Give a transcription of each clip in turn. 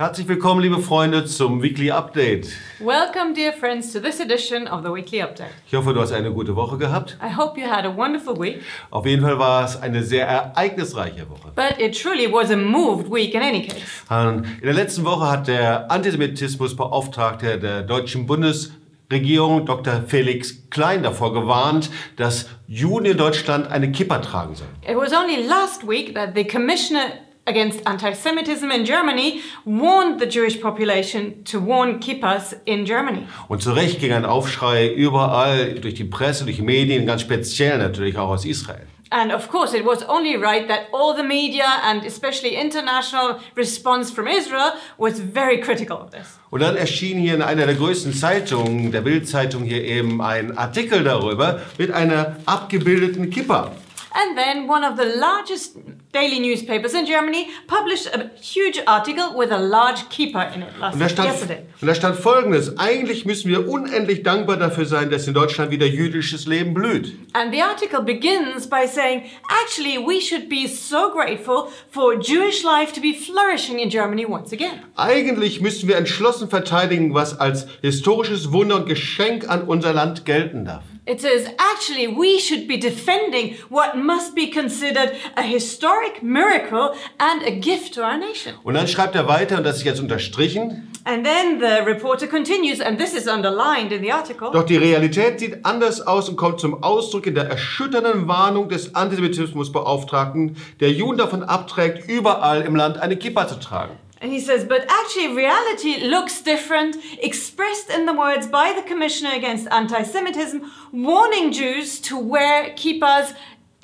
Herzlich willkommen, liebe Freunde, zum Weekly Update. Welcome, dear friends, to this edition of the Weekly Update. Ich hoffe, du hast eine gute Woche gehabt. I hope you had a wonderful week, Auf jeden Fall war es eine sehr ereignisreiche Woche. but it truly was a moved week in any case. In der letzten Woche hat der Antisemitismusbeauftragte der deutschen Bundesregierung, Dr. Felix Klein, davor gewarnt, dass Juden in Deutschland eine Kippa tragen sollen. It was only last week that the Commissioner against anti-Semitism in Germany warned the Jewish population to warn kippas in Germany. Und zu Recht ging ein Aufschrei überall durch die Presse, durch die Medien, ganz speziell natürlich auch aus Israel. And of course, it was only right that all the media and especially international response from Israel was very critical of this. Und dann erschien hier in einer der größten Zeitungen, der Bild-Zeitung, hier eben ein Artikel darüber mit einer abgebildeten Kippa. And then one of the largest daily newspapers in Germany published a huge article with a large keeper in it last Und da, stand, yesterday. und da stand folgendes, eigentlich müssen wir unendlich dankbar dafür sein, dass in Deutschland wieder jüdisches Leben blüht. And the article begins by saying, actually, we should be so grateful for Jewish life to be flourishing in Germany once again. Eigentlich müssen wir entschlossen verteidigen, was als historisches Wunder und Geschenk an unser Land gelten darf. It says, actually, we should be defending what must be considered a historic miracle and a gift to our nation. Und dann schreibt er weiter, und das ist jetzt unterstrichen, And then the reporter continues, and this is underlined in the article. Doch die Realität sieht anders aus und kommt zum Ausdruck in der erschütternden Warnung des Antisemitismusbeauftragten, der Juden davon abträgt, überall im Land eine Kippa zu tragen. And he says, but actually, reality looks different, expressed in the words by the Commissioner Against Anti Semitism, warning Jews to wear kippas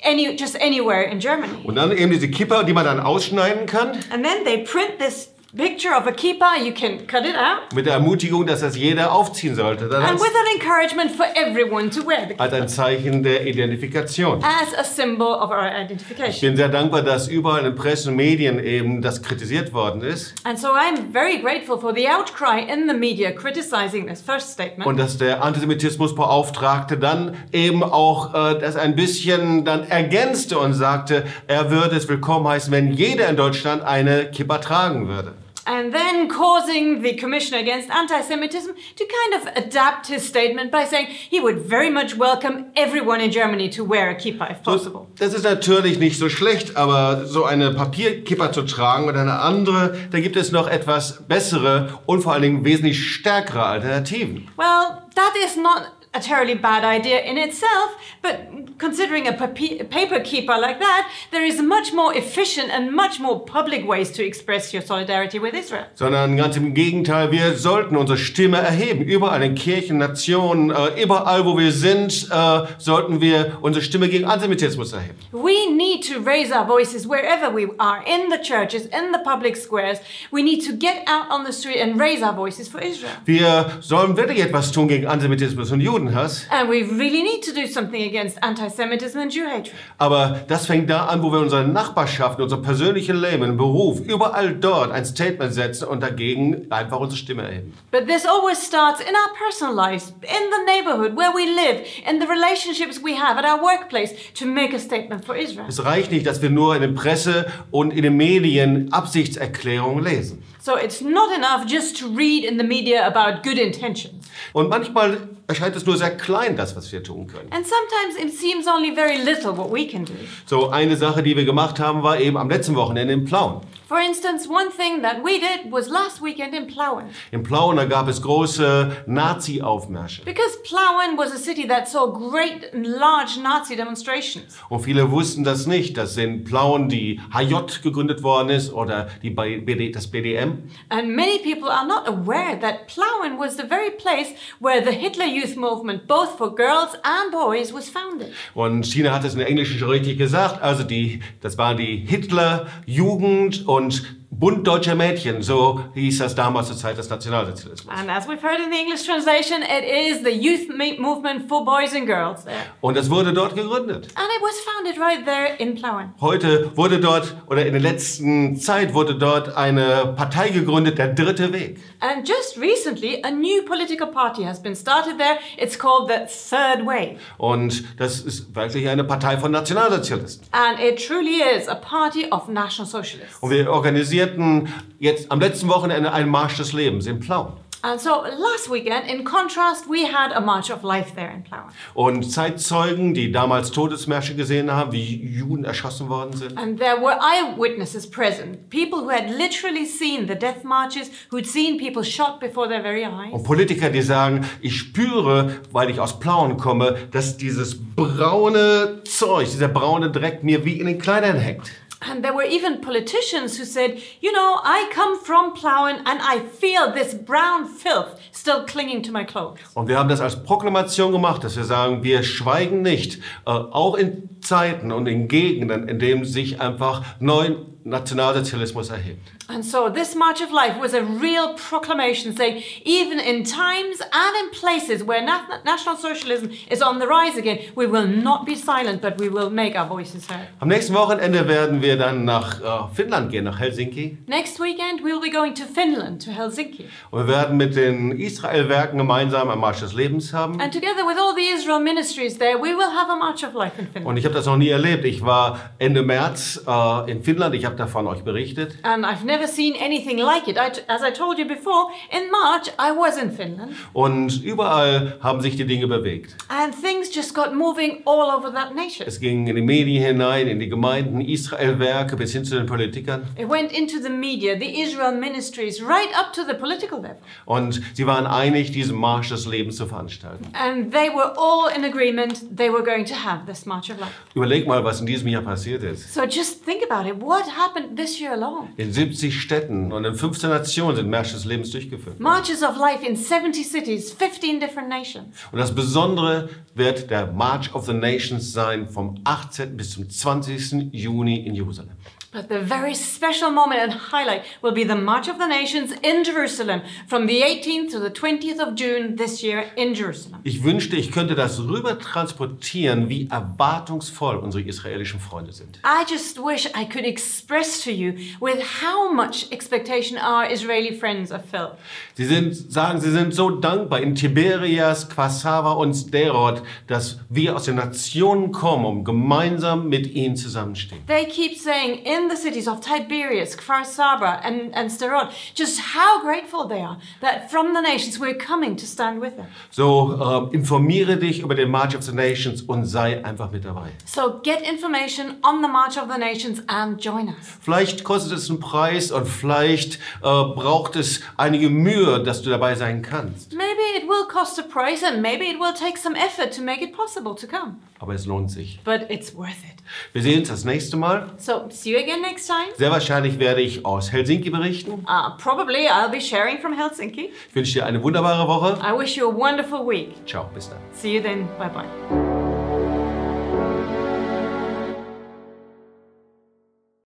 any, just anywhere in Germany. Und dann eben diese Kippa, die man dann ausschneiden kann, And then they print this picture of a kippah, you can cut it out, mit der Ermutigung, dass das jeder aufziehen sollte. Dann and als, with an encouragement for everyone to wear the als kippah ein Zeichen der Identifikation. as a symbol of our Ich identification. bin sehr dankbar, dass überall in Presse und Medien eben das kritisiert worden ist And so I'm very grateful for the outcry in the media criticizing this first statement. und dass der Antisemitismusbeauftragte dann eben auch äh, das ein bisschen dann ergänzte und sagte, er würde es willkommen heißen, wenn jeder in Deutschland eine Kippa tragen würde. And then causing the Commissioner Against Anti Semitism to kind of adapt his statement by saying he would very much welcome everyone in Germany to wear a kippah if possible. Das ist natürlich nicht so schlecht, aber so eine Papierkipper zu tragen oder eine andere, da gibt es noch etwas bessere und vor allen Dingen wesentlich stärkere Alternativen. Well, that is not a terribly bad idea in itself, but considering a paper keeper like that, there is much more efficient and much more public ways to express your solidarity with Israel. Sondern ganz im Gegenteil, wir sollten unsere Stimme erheben. Überall in Kirchen, Nationen, äh, überall wo wir sind, äh, sollten wir unsere Stimme gegen Antisemitismus erheben. We need to raise our voices wherever we are, in the churches, in the public squares. We need to get out on the street and raise our voices for Israel. Wir sollen wirklich etwas tun gegen Antisemitismus und Judenhass. And we really need to do something against anti Semitism and Jew hatred. Aber das fängt da an, wo wir unsere Nachbarschaft, unser persönliches Leben, Beruf, überall dort ein Statement setzen und dagegen einfach unsere Stimme erheben. But this always starts in our personal lives, in the neighborhood where we live, in the relationships we have at our workplace to make a statement for Israel. Es reicht nicht, dass wir nur in der Presse und in den Medien Absichtserklärungen lesen. So it's not enough just to read in the media about good intentions. Und manchmal erscheint es nur sehr klein, das, was wir tun können. And sometimes it seems only very little what we can do. So eine Sache, die wir gemacht haben, war eben am letzten Wochenende in Plauen. For instance, one thing that we did was last weekend in Plauen. In Plauen, gab es große Nazi-Aufmärsche. Because Plauen was a city that saw great and large Nazi demonstrations. Und viele wussten das nicht, dass in Plauen die HJ gegründet worden ist oder die BD, das BDM. And many people are not aware that Plauen was the very place where the Hitler Youth Movement, both for girls and boys, was founded. Und China hat es in der Englischen schon richtig gesagt. Also die, das war die Hitler-Jugend und Bund deutscher Mädchen. So hieß das damals zur Zeit des Nationalsozialismus. And as we've heard in the English translation, it is the youth me- movement for boys and girls there. Und das wurde dort gegründet. And it was founded right there in Plauen. Heute wurde dort, oder in der letzten Zeit wurde dort eine Partei gegründet, der Dritte Weg. And just recently, a new political party has been started there. It's called the Third Way. Und das ist wirklich eine Partei von Nationalsozialisten. And it truly is a party of National Socialists. Und wir organisieren organisierten jetzt am letzten Wochenende einen Marsch des Lebens in Plauen. And so last weekend, in contrast, we had a March of Life there in Plauen. Und Zeitzeugen, die damals Todesmärsche gesehen haben, wie Juden erschossen worden sind. And there were eyewitnesses present, people who had literally seen the death marches, who'd seen people shot before their very eyes. Und Politiker, die sagen, ich spüre, weil ich aus Plauen komme, dass dieses braune Zeug, dieser braune Dreck mir wie in den Kleidern hängt. And there were even politicians who said, You know, I come from Plauen and I feel this brown filth still clinging to my clothes. Und wir haben das als Proklamation gemacht, dass wir sagen, wir schweigen nicht, äh, auch in Zeiten und in Gegenden, in denen sich einfach neu Nationalsozialismus erhebt. And so this March of Life was a real proclamation saying, even in times and in places where na- National Socialism is on the rise again, we will not be silent, but we will make our voices heard. Am nächsten Wochenende werden wir dann nach äh, Finnland gehen, nach Helsinki. Next weekend, we will be going to Finland, to Helsinki. Und wir werden mit den Israel-Werken gemeinsam am Marsch des Lebens haben. And together with all the Israel ministries there, we will have a March of Life in Finland. Und ich habe das noch nie erlebt. Ich war Ende März äh, in Finnland. Ich habe davon euch berichtet. And I've never seen anything like it. I as I told you before, in March, I was in Finland. Und überall haben sich die Dinge bewegt. And things just got moving all over that nation. Es ging in die Medien hinein, in die Gemeinden, Israel-Werke bis hin zu den Politikern. It went into the media, the Israel ministries, right up to the political level. Und sie waren einig, diesen Marsch des Lebens zu veranstalten. And they were all in agreement they were going to have this March of Life. Überleg mal, was in diesem Jahr passiert ist. So just think about it. What happened this year alone? In 70 Städten und in 15 Nationen sind Märsche des Lebens durchgeführt. Marches of Life in 70 cities, 15 different nations. Und das Besondere wird der March of the Nations sein vom 18. bis zum 20. Juni in Jerusalem. But the very special moment and highlight will be the March of the Nations in Jerusalem from the 18th to the 20th of June this year in Jerusalem. Ich wünschte, ich könnte das rüber transportieren, wie erwartungsvoll unsere israelischen Freunde sind. I just wish I could express to you with how much expectation our Israeli friends are filled. Sie sind, sagen, sie sind so dankbar in Tiberias, Quasava und Sderot, dass wir aus den Nationen kommen, um gemeinsam mit ihnen zusammenstehen. They keep saying in the cities of Tiberias, Kfar Saba, and, and Sderot, just how grateful they are that from the nations we're coming to stand with them. So äh, informiere dich über den March of the Nations und sei einfach mit dabei. So get information on the March of the Nations and join us. Vielleicht kostet es einen Preis und vielleicht äh, braucht es einige Mühe, dass du dabei sein kannst. Maybe it will cost a price and maybe it will take some effort to make it possible to come. Aber es lohnt sich. But it's worth it. Wir sehen uns das nächste Mal. So see you again next time. Sehr wahrscheinlich werde ich aus Helsinki berichten. Uh, probably I'll be sharing from Helsinki. Ich wünsche dir eine wunderbare Woche. I wish you a wonderful week. Ciao, bis dann. See you then. Bye bye.